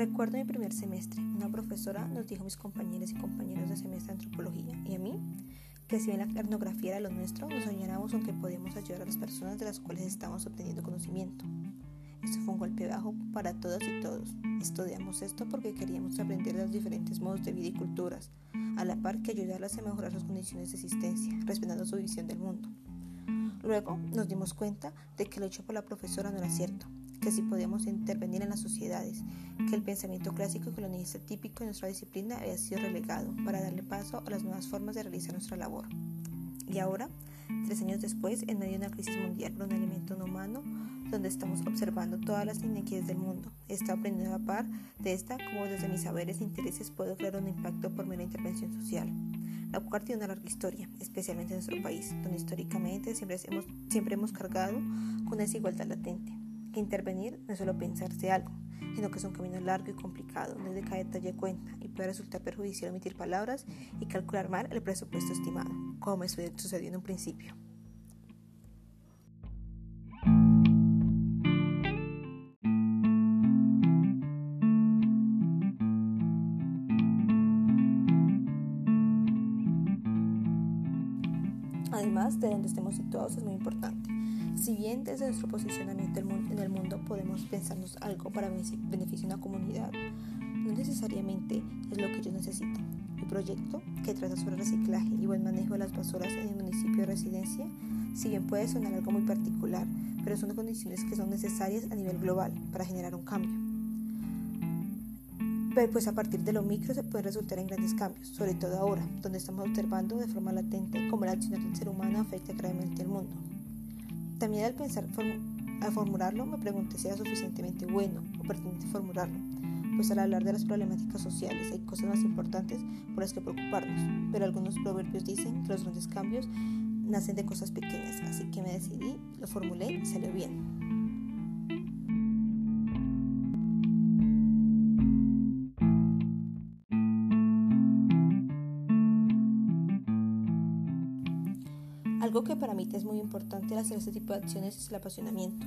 Recuerdo mi primer semestre, una profesora nos dijo a mis compañeros y compañeros de semestre de antropología y a mí que si bien la etnografía era lo nuestro, nos soñáramos aunque podíamos ayudar a las personas de las cuales estábamos obteniendo conocimiento. Esto fue un golpe bajo para todas y todos. Estudiamos esto porque queríamos aprender de los diferentes modos de vida y culturas, a la par que ayudarlas a mejorar sus condiciones de existencia, respetando su visión del mundo. Luego nos dimos cuenta de que lo hecho por la profesora no era cierto, que si podíamos intervenir en las sociedades, que el pensamiento clásico y colonialista típico de nuestra disciplina había sido relegado para darle paso a las nuevas formas de realizar nuestra labor. Y ahora, tres años después, en medio de una crisis mundial por un elemento no humano, donde estamos observando todas las inequidades del mundo, está aprendiendo a par de esta como desde mis saberes e intereses puedo crear un impacto por mera intervención social. La CUCAR tiene una larga historia, especialmente en nuestro país, donde históricamente siempre hemos, siempre hemos cargado con desigualdad latente intervenir no es solo pensarse algo, sino que es un camino largo y complicado, donde cada detalle cuenta y puede resultar perjudicial omitir palabras y calcular mal el presupuesto estimado, como sucedió en un principio. Además, de donde estemos situados es muy importante si bien desde nuestro posicionamiento en el mundo podemos pensarnos algo para beneficio de una comunidad, no necesariamente es lo que ellos necesitan. Mi proyecto, que trata sobre reciclaje y buen manejo de las basuras en el municipio de residencia, si bien puede sonar algo muy particular, pero son condiciones que son necesarias a nivel global para generar un cambio. Pero pues a partir de lo micro se pueden resultar en grandes cambios, sobre todo ahora, donde estamos observando de forma latente cómo la acción del ser humano afecta gravemente al mundo. También al pensar al formularlo me pregunté si era suficientemente bueno o pertinente formularlo, pues al hablar de las problemáticas sociales hay cosas más importantes por las que preocuparnos, pero algunos proverbios dicen que los grandes cambios nacen de cosas pequeñas, así que me decidí, lo formulé y salió bien. Algo que para mí es muy importante al hacer este tipo de acciones es el apasionamiento.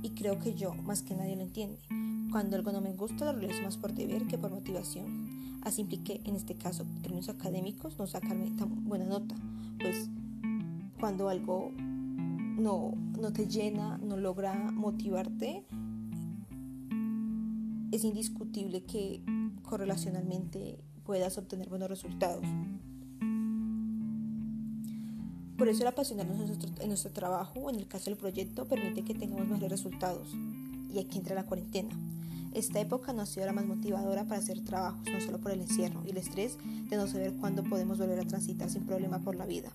Y creo que yo, más que nadie, lo entiende. Cuando algo no me gusta, lo realizo más por deber que por motivación. Así impliqué, en este caso, en términos académicos, no sacarme tan buena nota. Pues cuando algo no, no te llena, no logra motivarte, es indiscutible que correlacionalmente puedas obtener buenos resultados. Por eso el apasionarnos en nuestro, en nuestro trabajo o en el caso del proyecto permite que tengamos mejores resultados. Y aquí entra la cuarentena. Esta época no ha sido la más motivadora para hacer trabajos, no solo por el encierro y el estrés de no saber cuándo podemos volver a transitar sin problema por la vida,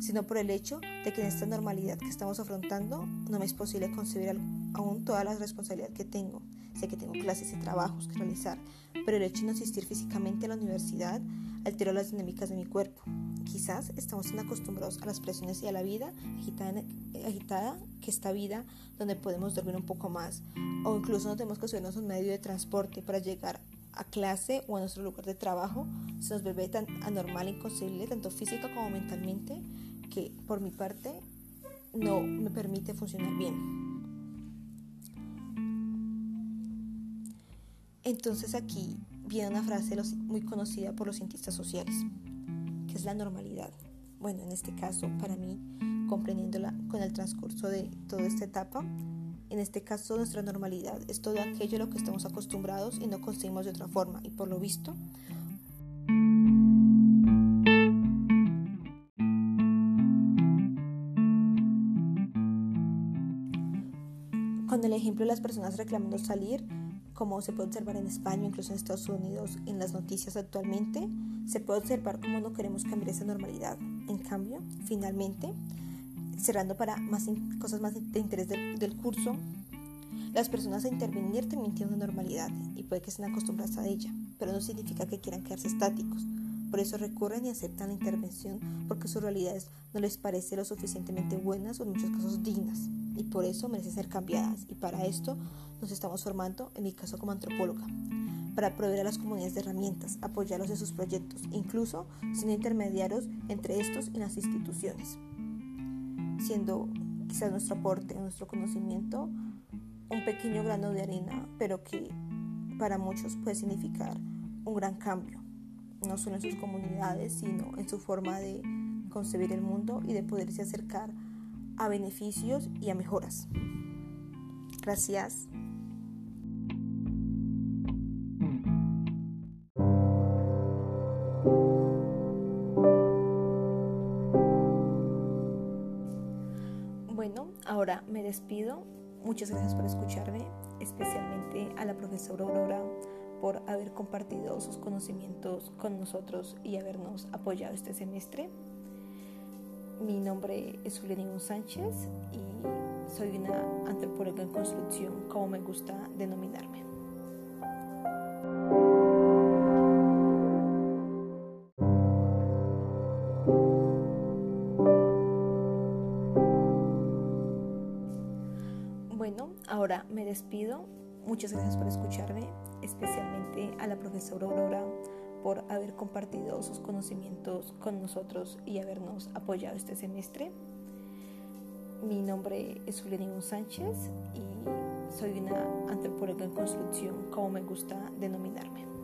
sino por el hecho de que en esta normalidad que estamos afrontando no me es posible concebir aún todas las responsabilidades que tengo. Sé que tengo clases y trabajos que realizar, pero el hecho de no asistir físicamente a la universidad alteró las dinámicas de mi cuerpo. Quizás estamos tan acostumbrados a las presiones y a la vida agitada, agitada que esta vida donde podemos dormir un poco más o incluso no tenemos que subirnos un medio de transporte para llegar a clase o a nuestro lugar de trabajo se nos vuelve tan anormal e inconcebible tanto física como mentalmente que por mi parte no me permite funcionar bien. Entonces aquí viene una frase muy conocida por los cientistas sociales, que es la normalidad. Bueno, en este caso, para mí, comprendiéndola con el transcurso de toda esta etapa, en este caso nuestra normalidad es todo aquello a lo que estamos acostumbrados y no conseguimos de otra forma. Y por lo visto, con el ejemplo de las personas reclamando salir, como se puede observar en España, incluso en Estados Unidos, en las noticias actualmente, se puede observar cómo no queremos cambiar esa normalidad. En cambio, finalmente, cerrando para más cosas más de interés del, curso, las personas a intervenir también tienen una normalidad y puede que estén acostumbradas a ella, pero no significa que quieran quedarse estáticos. Por eso recurren y aceptan la intervención porque sus realidades no les parece lo suficientemente buenas o en muchos casos dignas y por eso merecen ser cambiadas y para esto nos estamos formando, en mi caso como antropóloga, para proveer a las comunidades de herramientas, apoyarlos en sus proyectos, incluso sin intermediarios entre estos y las instituciones, siendo quizás nuestro aporte, nuestro conocimiento, un pequeño grano de arena, pero que para muchos puede significar un gran cambio, no solo en sus comunidades, sino en su forma de concebir el mundo y de poderse acercar a beneficios y a mejoras. Gracias. Ahora me despido. Muchas gracias por escucharme, especialmente a la profesora Aurora por haber compartido sus conocimientos con nosotros y habernos apoyado este semestre. Mi nombre es Julián Sánchez y soy una antropóloga en construcción, como me gusta denominarme. Despido. Muchas gracias por escucharme, especialmente a la profesora Aurora por haber compartido sus conocimientos con nosotros y habernos apoyado este semestre. Mi nombre es Julián Sánchez y soy una antropóloga en construcción, como me gusta denominarme.